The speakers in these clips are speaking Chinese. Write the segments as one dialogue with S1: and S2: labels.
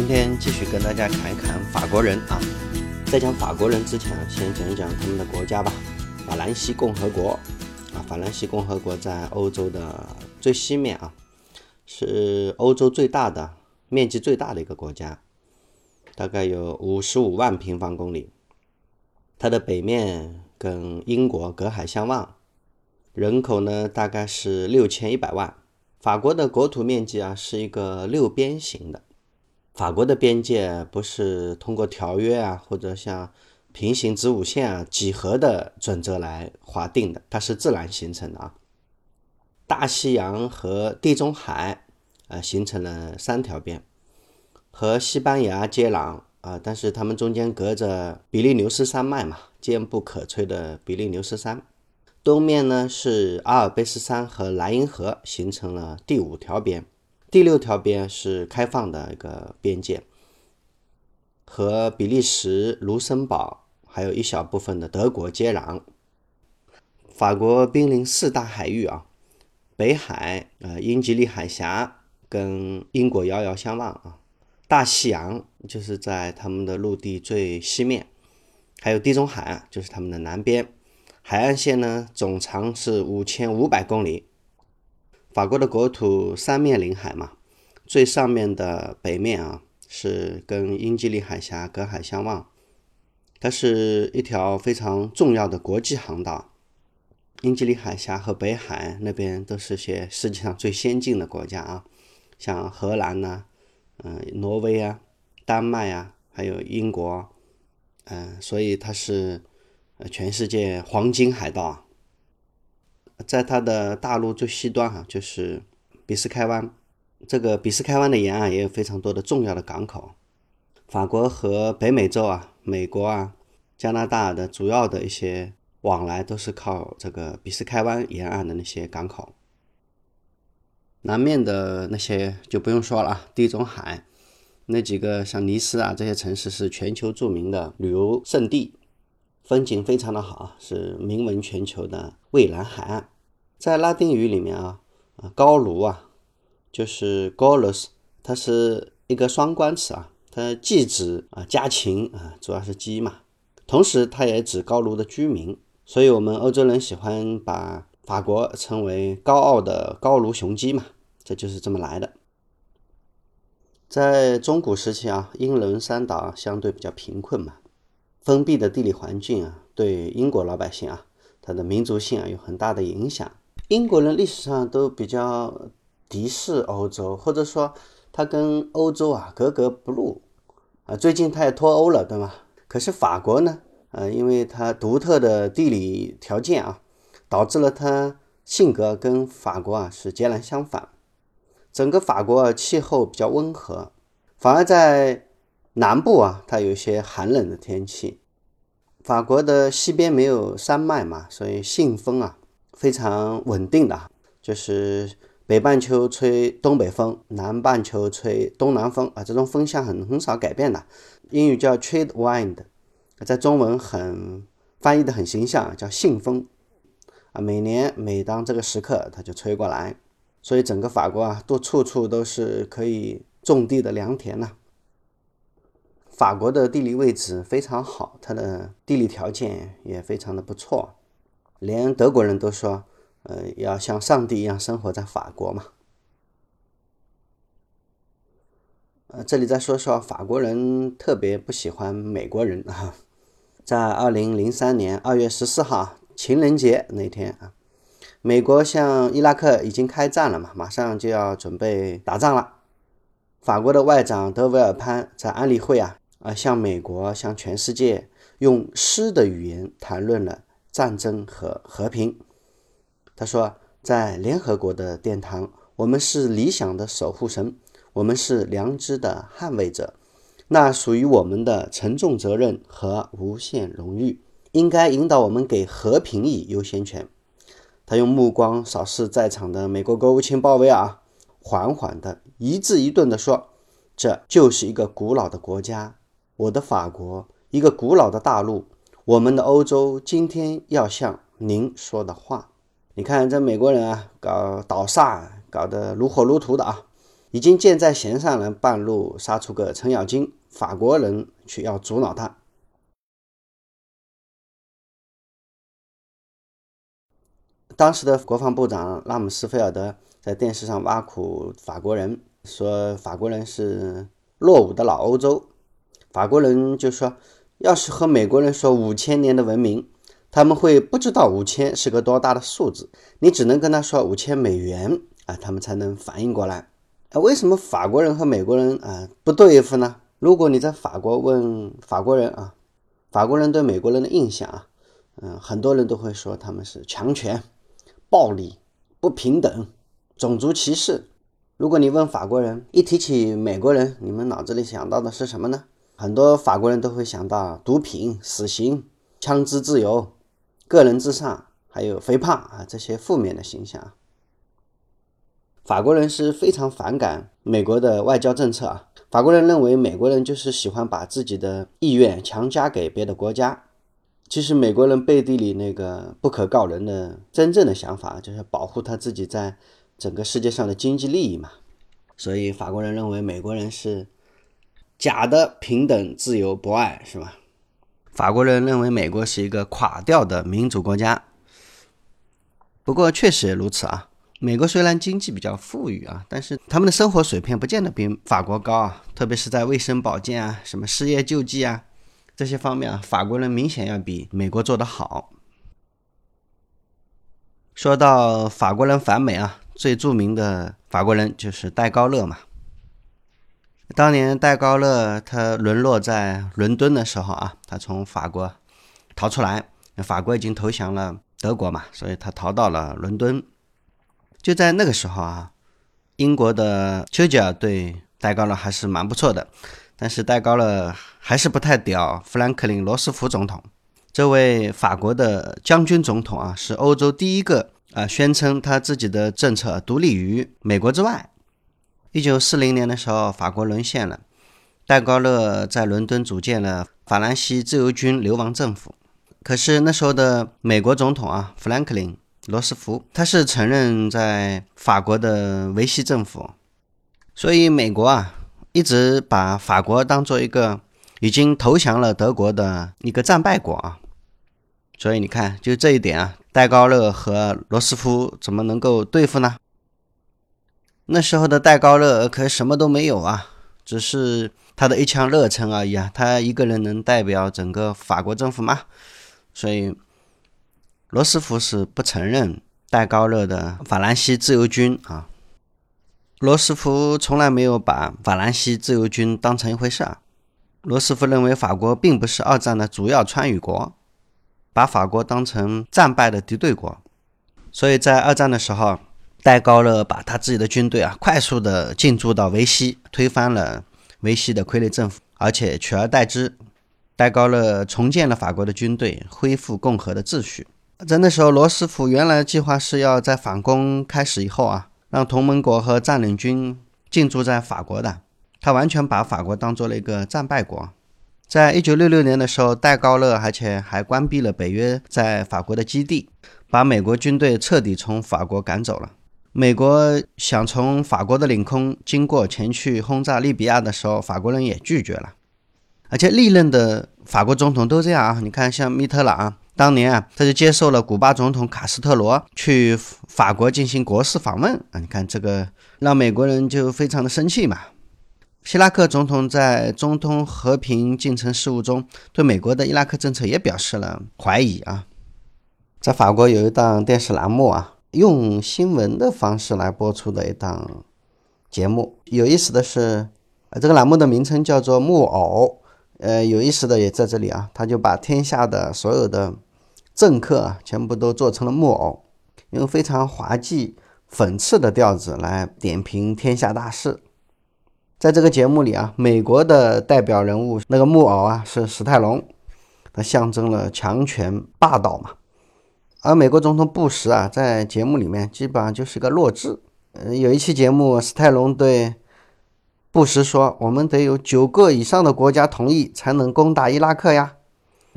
S1: 今天继续跟大家侃一侃法国人啊。在讲法国人之前，先讲一讲他们的国家吧。法兰西共和国啊，法兰西共和国在欧洲的最西面啊，是欧洲最大的、面积最大的一个国家，大概有五十五万平方公里。它的北面跟英国隔海相望，人口呢大概是六千一百万。法国的国土面积啊是一个六边形的。法国的边界不是通过条约啊，或者像平行子午线啊几何的准则来划定的，它是自然形成的啊。大西洋和地中海啊形成了三条边，和西班牙接壤啊，但是它们中间隔着比利牛斯山脉嘛，坚不可摧的比利牛斯山。东面呢是阿尔卑斯山和莱茵河，形成了第五条边，第六条边是开放的一个边界，和比利时、卢森堡还有一小部分的德国接壤。法国濒临四大海域啊，北海、呃英吉利海峡跟英国遥遥相望啊，大西洋就是在他们的陆地最西面，还有地中海就是他们的南边。海岸线呢，总长是五千五百公里。法国的国土三面临海嘛，最上面的北面啊，是跟英吉利海峡隔海相望，它是一条非常重要的国际航道。英吉利海峡和北海那边都是些世界上最先进的国家啊，像荷兰呐，嗯，挪威啊，丹麦啊，还有英国，嗯，所以它是。全世界黄金海盗啊，在它的大陆最西端哈，就是比斯开湾。这个比斯开湾的沿岸也有非常多的重要的港口。法国和北美洲啊、美国啊、加拿大的主要的一些往来都是靠这个比斯开湾沿岸的那些港口。南面的那些就不用说了啊，地中海那几个像尼斯啊这些城市是全球著名的旅游胜地。风景非常的好，是名闻全球的蔚蓝海岸。在拉丁语里面啊，啊高卢啊，就是 Gauls，它是一个双关词啊，它既指啊家禽啊，主要是鸡嘛，同时它也指高卢的居民。所以，我们欧洲人喜欢把法国称为高傲的高卢雄鸡嘛，这就是这么来的。在中古时期啊，英伦三岛相对比较贫困嘛。封闭的地理环境啊，对英国老百姓啊，他的民族性啊有很大的影响。英国人历史上都比较敌视欧洲，或者说他跟欧洲啊格格不入啊。最近他也脱欧了，对吗？可是法国呢，呃，因为它独特的地理条件啊，导致了他性格跟法国啊是截然相反。整个法国气候比较温和，反而在。南部啊，它有一些寒冷的天气。法国的西边没有山脉嘛，所以信风啊非常稳定的，就是北半球吹东北风，南半球吹东南风啊，这种风向很很少改变的。英语叫 trade wind，在中文很翻译的很形象，叫信风啊。每年每当这个时刻，它就吹过来，所以整个法国啊，都处处都是可以种地的良田呐。法国的地理位置非常好，它的地理条件也非常的不错，连德国人都说，呃，要像上帝一样生活在法国嘛。呃，这里再说说法国人特别不喜欢美国人啊，在二零零三年二月十四号情人节那天啊，美国向伊拉克已经开战了嘛，马上就要准备打仗了，法国的外长德维尔潘在安理会啊。啊，向美国，向全世界用诗的语言谈论了战争和和平。他说，在联合国的殿堂，我们是理想的守护神，我们是良知的捍卫者。那属于我们的沉重责任和无限荣誉，应该引导我们给和平以优先权。他用目光扫视在场的美国国务卿鲍威尔，缓缓的一字一顿地说：“这就是一个古老的国家。”我的法国，一个古老的大陆，我们的欧洲，今天要向您说的话。你看这美国人啊，搞倒萨，搞得如火如荼的啊。已经箭在弦上了，半路杀出个程咬金，法国人却要阻挠他。当时的国防部长拉姆斯菲尔德在电视上挖苦法国人，说法国人是落伍的老欧洲。法国人就说，要是和美国人说五千年的文明，他们会不知道五千是个多大的数字。你只能跟他说五千美元啊，他们才能反应过来。啊，为什么法国人和美国人啊不对付呢？如果你在法国问法国人啊，法国人对美国人的印象啊，嗯，很多人都会说他们是强权、暴力、不平等、种族歧视。如果你问法国人，一提起美国人，你们脑子里想到的是什么呢？很多法国人都会想到毒品、死刑、枪支自由、个人至上，还有肥胖啊这些负面的形象。法国人是非常反感美国的外交政策啊！法国人认为美国人就是喜欢把自己的意愿强加给别的国家。其实美国人背地里那个不可告人的真正的想法，就是保护他自己在整个世界上的经济利益嘛。所以法国人认为美国人是假的平等、自由、博爱，是吧？法国人认为美国是一个垮掉的民主国家。不过确实也如此啊。美国虽然经济比较富裕啊，但是他们的生活水平不见得比法国高啊，特别是在卫生保健啊、什么失业救济啊这些方面啊，法国人明显要比美国做得好。说到法国人反美啊，最著名的法国人就是戴高乐嘛。当年戴高乐他沦落在伦敦的时候啊，他从法国逃出来，法国已经投降了德国嘛，所以他逃到了伦敦。就在那个时候啊，英国的丘吉尔对戴高乐还是蛮不错的，但是戴高乐还是不太屌富兰克林·罗斯福总统。这位法国的将军总统啊，是欧洲第一个啊宣称他自己的政策独立于美国之外。一九四零年的时候，法国沦陷了，戴高乐在伦敦组建了法兰西自由军流亡政府。可是那时候的美国总统啊，富兰克林。罗斯福，他是承认在法国的维希政府，所以美国啊一直把法国当做一个已经投降了德国的一个战败国啊。所以你看，就这一点啊，戴高乐和罗斯福怎么能够对付呢？那时候的戴高乐可什么都没有啊，只是他的一腔热忱而已啊。他一个人能代表整个法国政府吗？所以。罗斯福是不承认戴高乐的法兰西自由军啊。罗斯福从来没有把法兰西自由军当成一回事儿。罗斯福认为法国并不是二战的主要参与国，把法国当成战败的敌对国。所以在二战的时候，戴高乐把他自己的军队啊快速的进驻到维希，推翻了维希的傀儡政府，而且取而代之，戴高乐重建了法国的军队，恢复共和的秩序。在那时候，罗斯福原来计划是要在反攻开始以后啊，让同盟国和占领军进驻在法国的。他完全把法国当做了一个战败国。在一九六六年的时候，戴高乐而且还关闭了北约在法国的基地，把美国军队彻底从法国赶走了。美国想从法国的领空经过前去轰炸利比亚的时候，法国人也拒绝了。而且历任的法国总统都这样啊，你看像密特朗。当年啊，他就接受了古巴总统卡斯特罗去法国进行国事访问啊，你看这个让美国人就非常的生气嘛。希拉克总统在中东和平进程事务中对美国的伊拉克政策也表示了怀疑啊。在法国有一档电视栏目啊，用新闻的方式来播出的一档节目，有意思的是，这个栏目的名称叫做《木偶》，呃，有意思的也在这里啊，他就把天下的所有的。政客，全部都做成了木偶，用非常滑稽、讽刺的调子来点评天下大事。在这个节目里啊，美国的代表人物那个木偶啊是史泰龙，他象征了强权霸道嘛。而美国总统布什啊，在节目里面基本上就是个弱智。呃，有一期节目，史泰龙对布什说：“我们得有九个以上的国家同意才能攻打伊拉克呀。”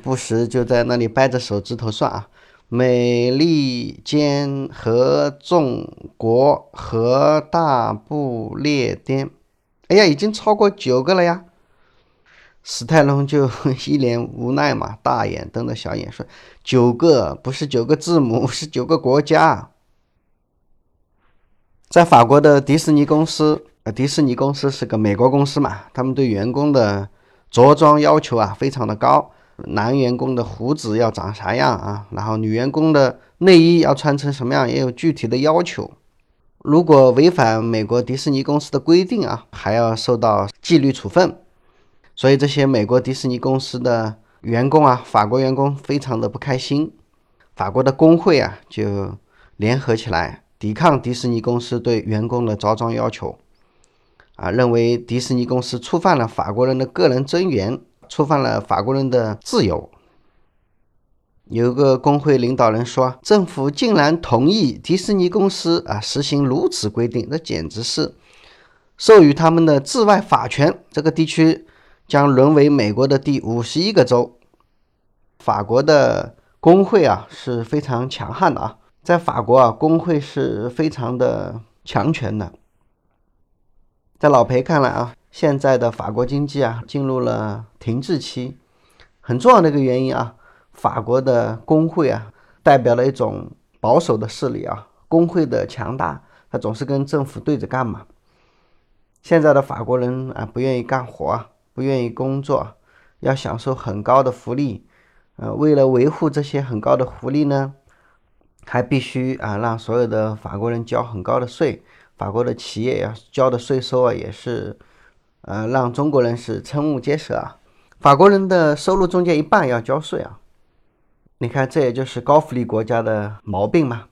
S1: 布什就在那里掰着手指头算啊，美利坚合众国和大不列颠。哎呀，已经超过九个了呀！史泰龙就 一脸无奈嘛，大眼瞪着小眼说：“九个不是九个字母，是九个国家。”在法国的迪士尼公司，呃，迪士尼公司是个美国公司嘛，他们对员工的着装要求啊非常的高，男员工的胡子要长啥样啊，然后女员工的内衣要穿成什么样，也有具体的要求。如果违反美国迪士尼公司的规定啊，还要受到纪律处分。所以这些美国迪士尼公司的员工啊，法国员工非常的不开心。法国的工会啊，就联合起来抵抗迪士尼公司对员工的着装要求。啊，认为迪士尼公司触犯了法国人的个人尊严，触犯了法国人的自由。有个工会领导人说：“政府竟然同意迪士尼公司啊实行如此规定，那简直是授予他们的治外法权。这个地区将沦为美国的第五十一个州。”法国的工会啊是非常强悍的啊，在法国啊，工会是非常的强权的。在老裴看来啊，现在的法国经济啊进入了停滞期，很重要的一个原因啊。法国的工会啊，代表了一种保守的势力啊。工会的强大，他总是跟政府对着干嘛。现在的法国人啊，不愿意干活啊，不愿意工作，要享受很高的福利。呃，为了维护这些很高的福利呢，还必须啊让所有的法国人交很高的税。法国的企业要交的税收啊，也是呃让中国人是瞠目结舌啊。法国人的收入中间一半要交税啊。你看，这也就是高福利国家的毛病嘛。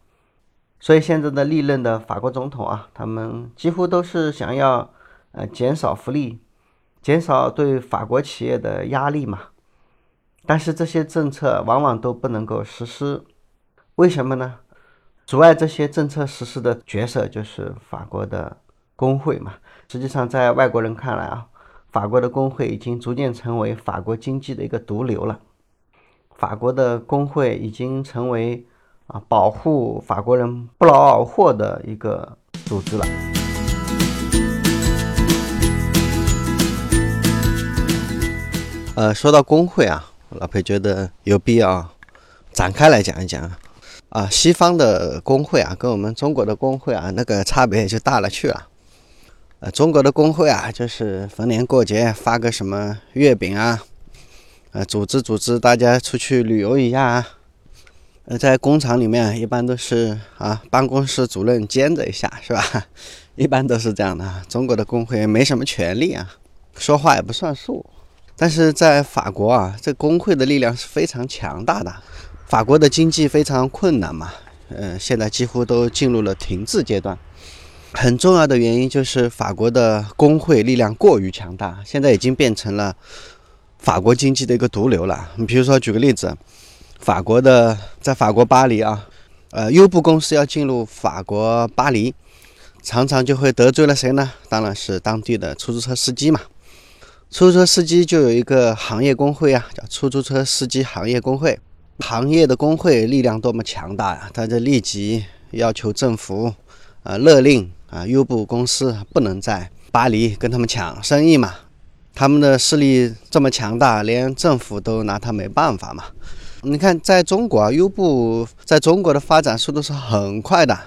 S1: 所以现在的历任的法国总统啊，他们几乎都是想要呃减少福利，减少对法国企业的压力嘛。但是这些政策往往都不能够实施，为什么呢？阻碍这些政策实施的角色就是法国的工会嘛。实际上，在外国人看来啊，法国的工会已经逐渐成为法国经济的一个毒瘤了。法国的工会已经成为啊保护法国人不劳而获的一个组织了。呃，说到工会啊，老裴觉得有必要展开来讲一讲啊。西方的工会啊，跟我们中国的工会啊，那个差别就大了去了。呃，中国的工会啊，就是逢年过节发个什么月饼啊。呃，组织组织大家出去旅游一下，呃，在工厂里面一般都是啊，办公室主任兼着一下，是吧？一般都是这样的。中国的工会没什么权利啊，说话也不算数。但是在法国啊，这工会的力量是非常强大的。法国的经济非常困难嘛，嗯，现在几乎都进入了停滞阶段。很重要的原因就是法国的工会力量过于强大，现在已经变成了。法国经济的一个毒瘤了。你比如说，举个例子，法国的在法国巴黎啊，呃，优步公司要进入法国巴黎，常常就会得罪了谁呢？当然是当地的出租车司机嘛。出租车司机就有一个行业工会啊，叫出租车司机行业工会。行业的工会力量多么强大呀！他就立即要求政府，呃，勒令啊，优步公司不能在巴黎跟他们抢生意嘛。他们的势力这么强大，连政府都拿他没办法嘛？你看，在中国啊，优步在中国的发展速度是很快的。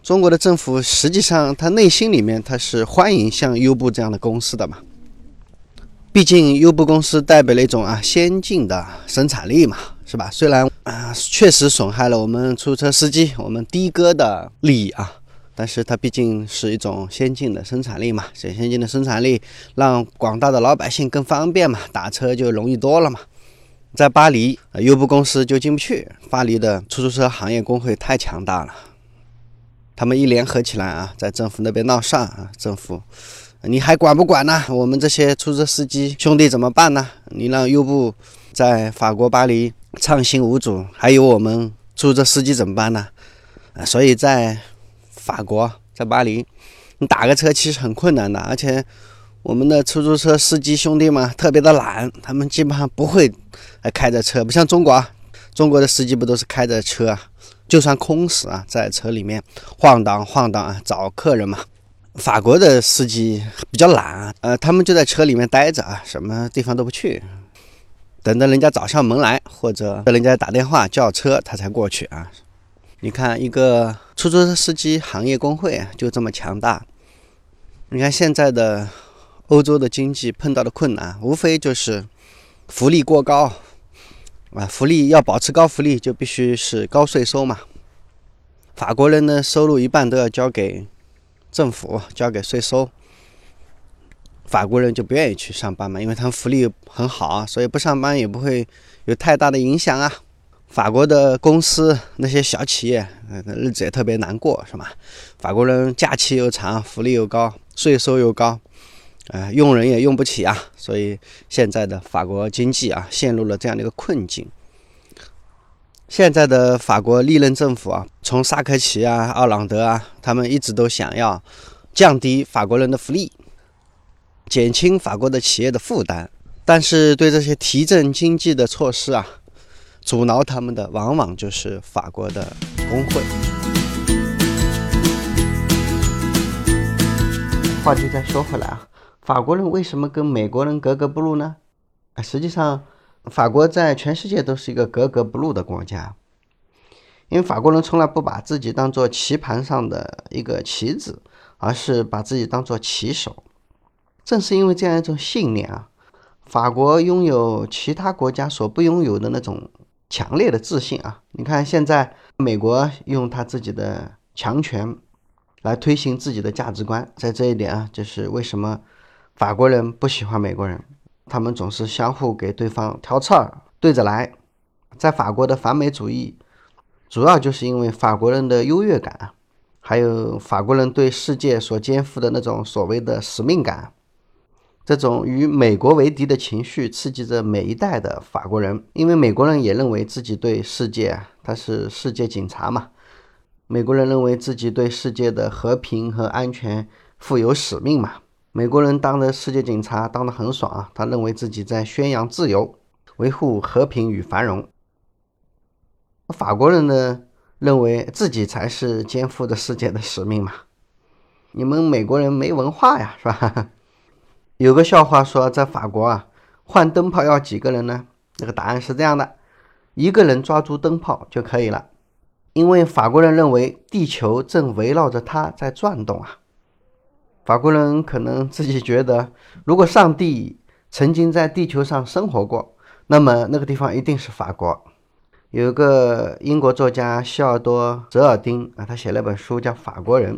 S1: 中国的政府实际上，他内心里面他是欢迎像优步这样的公司的嘛。毕竟优步公司代表了一种啊先进的生产力嘛，是吧？虽然啊确实损害了我们出租车司机、我们的哥的利益啊。但是它毕竟是一种先进的生产力嘛，这先进的生产力让广大的老百姓更方便嘛，打车就容易多了嘛。在巴黎，优步公司就进不去，巴黎的出租车行业工会太强大了，他们一联合起来啊，在政府那边闹事啊，政府你还管不管呢？我们这些出租车司机兄弟怎么办呢？你让优步在法国巴黎畅行无阻，还有我们出租车司机怎么办呢？啊，所以在法国在巴黎，你打个车其实很困难的，而且我们的出租车司机兄弟们特别的懒，他们基本上不会开着车，不像中国，中国的司机不都是开着车啊，就算空驶啊，在车里面晃荡晃荡啊，找客人嘛。法国的司机比较懒，呃，他们就在车里面待着啊，什么地方都不去，等着人家找上门来，或者人家打电话叫车，他才过去啊。你看，一个出租车司机行业工会就这么强大。你看现在的欧洲的经济碰到的困难，无非就是福利过高啊，福利要保持高福利，就必须是高税收嘛。法国人呢，收入一半都要交给。政府交给税收，法国人就不愿意去上班嘛，因为他们福利很好啊，所以不上班也不会有太大的影响啊。法国的公司那些小企业，日子也特别难过，是吧？法国人假期又长，福利又高，税收又高，呃，用人也用不起啊，所以现在的法国经济啊，陷入了这样的一个困境。现在的法国历任政府啊，从萨科齐啊、奥朗德啊，他们一直都想要降低法国人的福利，减轻法国的企业的负担。但是对这些提振经济的措施啊，阻挠他们的往往就是法国的工会。话题再说回来啊，法国人为什么跟美国人格格不入呢？啊，实际上。法国在全世界都是一个格格不入的国家，因为法国人从来不把自己当做棋盘上的一个棋子，而是把自己当做棋手。正是因为这样一种信念啊，法国拥有其他国家所不拥有的那种强烈的自信啊。你看，现在美国用他自己的强权来推行自己的价值观，在这一点啊，就是为什么法国人不喜欢美国人。他们总是相互给对方挑刺儿，对着来。在法国的反美主义，主要就是因为法国人的优越感，还有法国人对世界所肩负的那种所谓的使命感。这种与美国为敌的情绪刺激着每一代的法国人，因为美国人也认为自己对世界，他是世界警察嘛。美国人认为自己对世界的和平和安全负有使命嘛。美国人当的世界警察当得很爽啊！他认为自己在宣扬自由，维护和平与繁荣。法国人呢，认为自己才是肩负着世界的使命嘛。你们美国人没文化呀，是吧？有个笑话说，在法国啊，换灯泡要几个人呢？那个答案是这样的：一个人抓住灯泡就可以了，因为法国人认为地球正围绕着他在转动啊。法国人可能自己觉得，如果上帝曾经在地球上生活过，那么那个地方一定是法国。有一个英国作家希尔多·泽尔丁啊，他写了本书叫《法国人》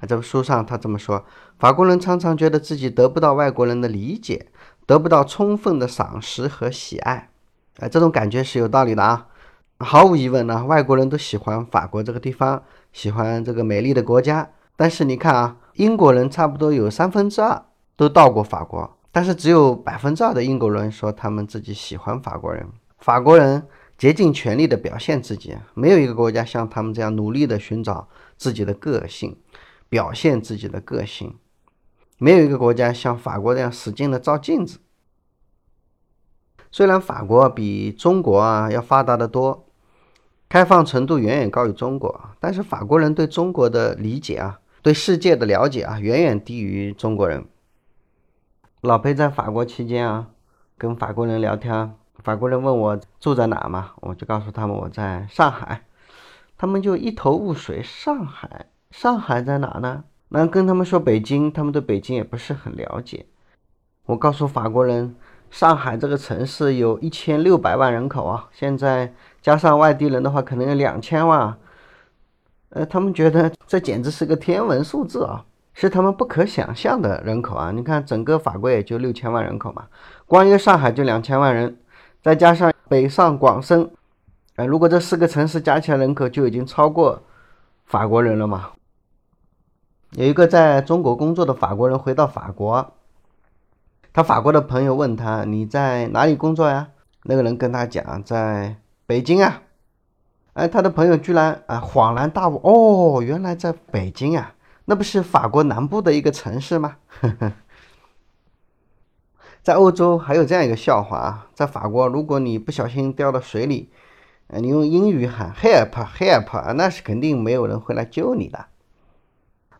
S1: 啊，这本书上他这么说：法国人常常觉得自己得不到外国人的理解，得不到充分的赏识和喜爱。啊，这种感觉是有道理的啊。毫无疑问呢，外国人都喜欢法国这个地方，喜欢这个美丽的国家。但是你看啊。英国人差不多有三分之二都到过法国，但是只有百分之二的英国人说他们自己喜欢法国人。法国人竭尽全力地表现自己，没有一个国家像他们这样努力地寻找自己的个性，表现自己的个性。没有一个国家像法国这样使劲地照镜子。虽然法国比中国啊要发达得多，开放程度远远高于中国，但是法国人对中国的理解啊。对世界的了解啊，远远低于中国人。老裴在法国期间啊，跟法国人聊天，法国人问我住在哪嘛，我就告诉他们我在上海，他们就一头雾水。上海，上海在哪呢？那跟他们说北京，他们对北京也不是很了解。我告诉法国人，上海这个城市有一千六百万人口啊，现在加上外地人的话，可能有两千万。呃，他们觉得这简直是个天文数字啊，是他们不可想象的人口啊！你看，整个法国也就六千万人口嘛，光一个上海就两千万人，再加上北上广深，呃，如果这四个城市加起来人口就已经超过法国人了嘛。有一个在中国工作的法国人回到法国，他法国的朋友问他：“你在哪里工作呀？”那个人跟他讲：“在北京啊。”哎，他的朋友居然啊恍然大悟哦，原来在北京啊，那不是法国南部的一个城市吗？在欧洲还有这样一个笑话啊，在法国，如果你不小心掉到水里，你用英语喊 help help，那是肯定没有人会来救你的。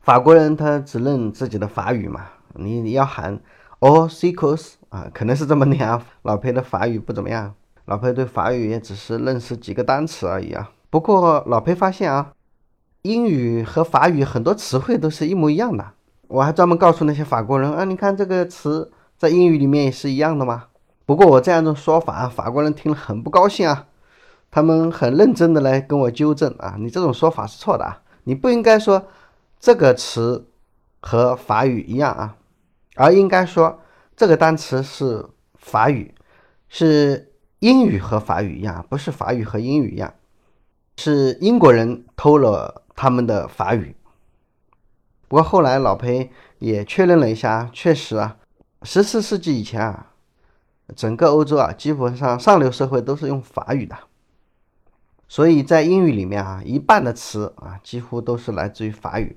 S1: 法国人他只认自己的法语嘛，你你要喊 “all s e c r e s 啊，可能是这么念啊。老裴的法语不怎么样，老裴对法语也只是认识几个单词而已啊。不过老裴发现啊，英语和法语很多词汇都是一模一样的。我还专门告诉那些法国人啊，你看这个词在英语里面也是一样的吗？不过我这样一种说法啊，法国人听了很不高兴啊。他们很认真的来跟我纠正啊，你这种说法是错的啊，你不应该说这个词和法语一样啊，而应该说这个单词是法语，是英语和法语一样，不是法语和英语一样，是英国人偷了他们的法语。不过后来老裴也确认了一下，确实啊，十四世纪以前啊，整个欧洲啊，基本上上流社会都是用法语的。所以在英语里面啊，一半的词啊，几乎都是来自于法语。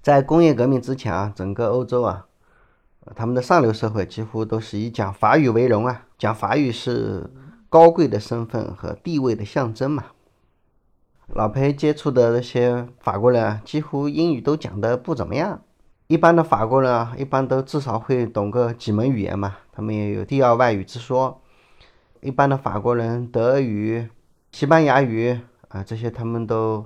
S1: 在工业革命之前啊，整个欧洲啊，他们的上流社会几乎都是以讲法语为荣啊，讲法语是高贵的身份和地位的象征嘛。老裴接触的那些法国人，几乎英语都讲的不怎么样。一般的法国人啊，一般都至少会懂个几门语言嘛，他们也有第二外语之说。一般的法国人，德语。西班牙语啊，这些他们都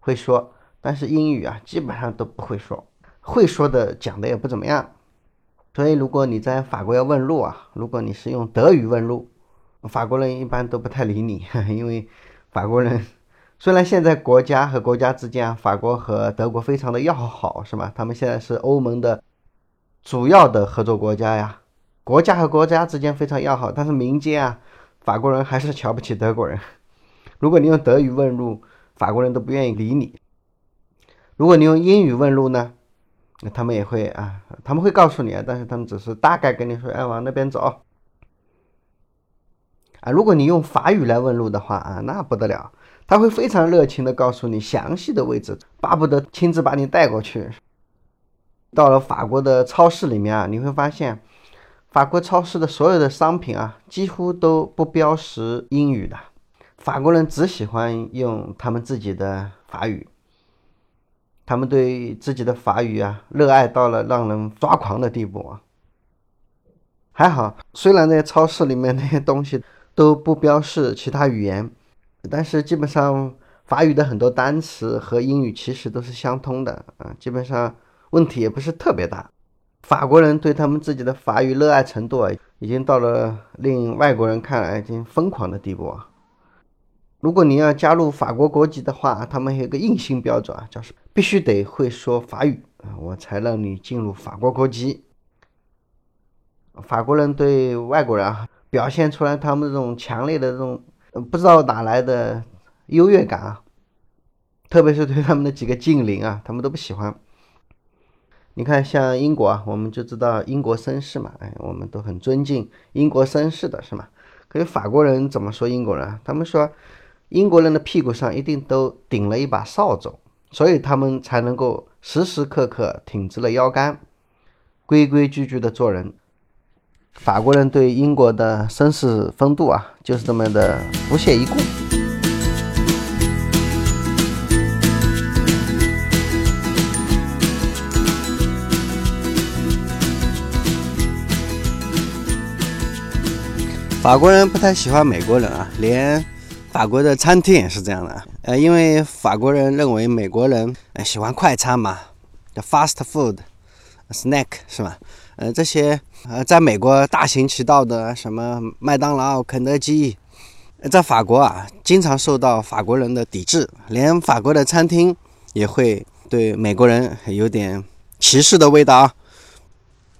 S1: 会说，但是英语啊，基本上都不会说，会说的讲的也不怎么样。所以，如果你在法国要问路啊，如果你是用德语问路，法国人一般都不太理你，因为法国人 虽然现在国家和国家之间，法国和德国非常的要好，是吧？他们现在是欧盟的主要的合作国家呀，国家和国家之间非常要好，但是民间啊，法国人还是瞧不起德国人。如果你用德语问路，法国人都不愿意理你。如果你用英语问路呢，他们也会啊，他们会告诉你啊，但是他们只是大概跟你说，哎，往那边走。啊，如果你用法语来问路的话啊，那不得了，他会非常热情的告诉你详细的位置，巴不得亲自把你带过去。到了法国的超市里面啊，你会发现，法国超市的所有的商品啊，几乎都不标识英语的。法国人只喜欢用他们自己的法语，他们对自己的法语啊热爱到了让人抓狂的地步啊。还好，虽然那些超市里面那些东西都不标示其他语言，但是基本上法语的很多单词和英语其实都是相通的啊，基本上问题也不是特别大。法国人对他们自己的法语热爱程度啊，已经到了令外国人看来已经疯狂的地步啊。如果你要加入法国国籍的话，他们有个硬性标准啊，叫是必须得会说法语啊，我才让你进入法国国籍。法国人对外国人啊，表现出来他们这种强烈的这种不知道哪来的优越感啊，特别是对他们的几个近邻啊，他们都不喜欢。你看，像英国啊，我们就知道英国绅士嘛，哎，我们都很尊敬英国绅士的是吗？可是法国人怎么说英国人？他们说。英国人的屁股上一定都顶了一把扫帚，所以他们才能够时时刻刻挺直了腰杆，规规矩矩的做人。法国人对英国的绅士风度啊，就是这么的不屑一顾。法国人不太喜欢美国人啊，连。法国的餐厅也是这样的啊，呃，因为法国人认为美国人喜欢快餐嘛，叫 fast food，snack 是吧？呃，这些呃，在美国大行其道的什么麦当劳、肯德基，在法国啊，经常受到法国人的抵制，连法国的餐厅也会对美国人有点歧视的味道啊。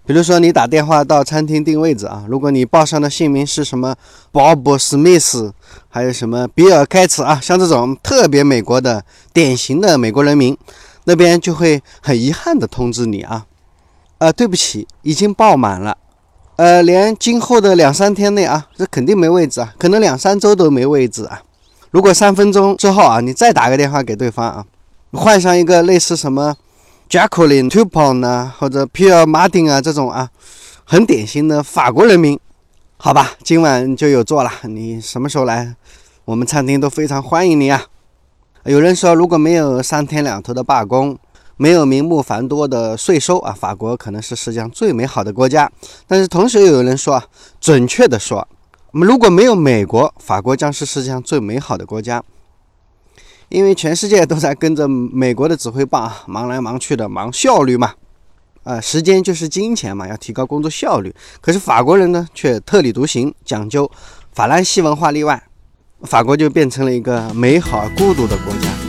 S1: 比如说，你打电话到餐厅订位置啊，如果你报上的姓名是什么 Bob Smith，，还有什么比尔·盖茨啊，像这种特别美国的典型的美国人名，那边就会很遗憾的通知你啊，呃，对不起，已经爆满了，呃，连今后的两三天内啊，这肯定没位置啊，可能两三周都没位置啊。如果三分钟之后啊，你再打个电话给对方啊，换上一个类似什么。Jacqueline Tupon 呢，或者 Pierre Martin 啊，这种啊，很典型的法国人民，好吧，今晚就有座了。你什么时候来？我们餐厅都非常欢迎你啊。有人说，如果没有三天两头的罢工，没有名目繁多的税收啊，法国可能是世界上最美好的国家。但是同时又有人说啊，准确的说，我们如果没有美国，法国将是世界上最美好的国家。因为全世界都在跟着美国的指挥棒忙来忙去的，忙效率嘛，啊，时间就是金钱嘛，要提高工作效率。可是法国人呢，却特立独行，讲究法兰西文化例外，法国就变成了一个美好孤独的国家。